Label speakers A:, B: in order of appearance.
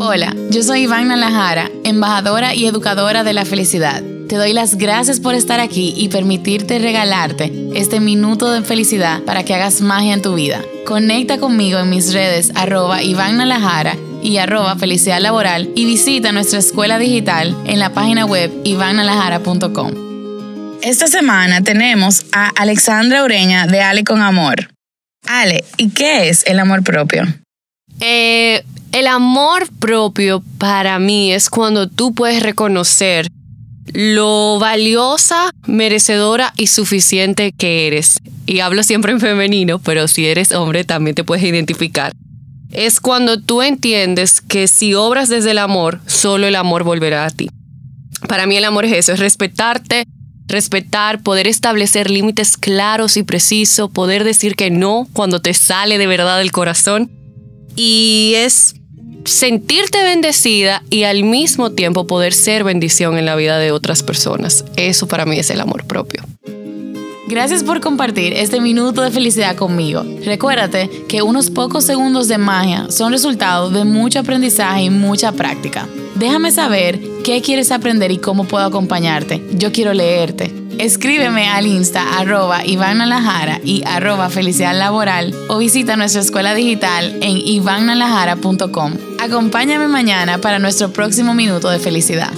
A: Hola, yo soy Iván Nalajara, embajadora y educadora de la felicidad. Te doy las gracias por estar aquí y permitirte regalarte este minuto de felicidad para que hagas magia en tu vida. Conecta conmigo en mis redes arroba Iván y arroba felicidad laboral y visita nuestra escuela digital en la página web ivannalajara.com. Esta semana tenemos a Alexandra Ureña de Ale con Amor. Ale, ¿y qué es el amor propio?
B: Eh, el amor propio para mí es cuando tú puedes reconocer lo valiosa, merecedora y suficiente que eres. Y hablo siempre en femenino, pero si eres hombre también te puedes identificar. Es cuando tú entiendes que si obras desde el amor, solo el amor volverá a ti. Para mí el amor es eso, es respetarte, respetar, poder establecer límites claros y precisos, poder decir que no cuando te sale de verdad del corazón. Y es sentirte bendecida y al mismo tiempo poder ser bendición en la vida de otras personas. Eso para mí es el amor propio.
A: Gracias por compartir este minuto de felicidad conmigo. Recuérdate que unos pocos segundos de magia son resultado de mucho aprendizaje y mucha práctica. Déjame saber qué quieres aprender y cómo puedo acompañarte. Yo quiero leerte. Escríbeme al insta arroba y arroba felicidad laboral o visita nuestra escuela digital en ivannalajara.com. Acompáñame mañana para nuestro próximo minuto de felicidad.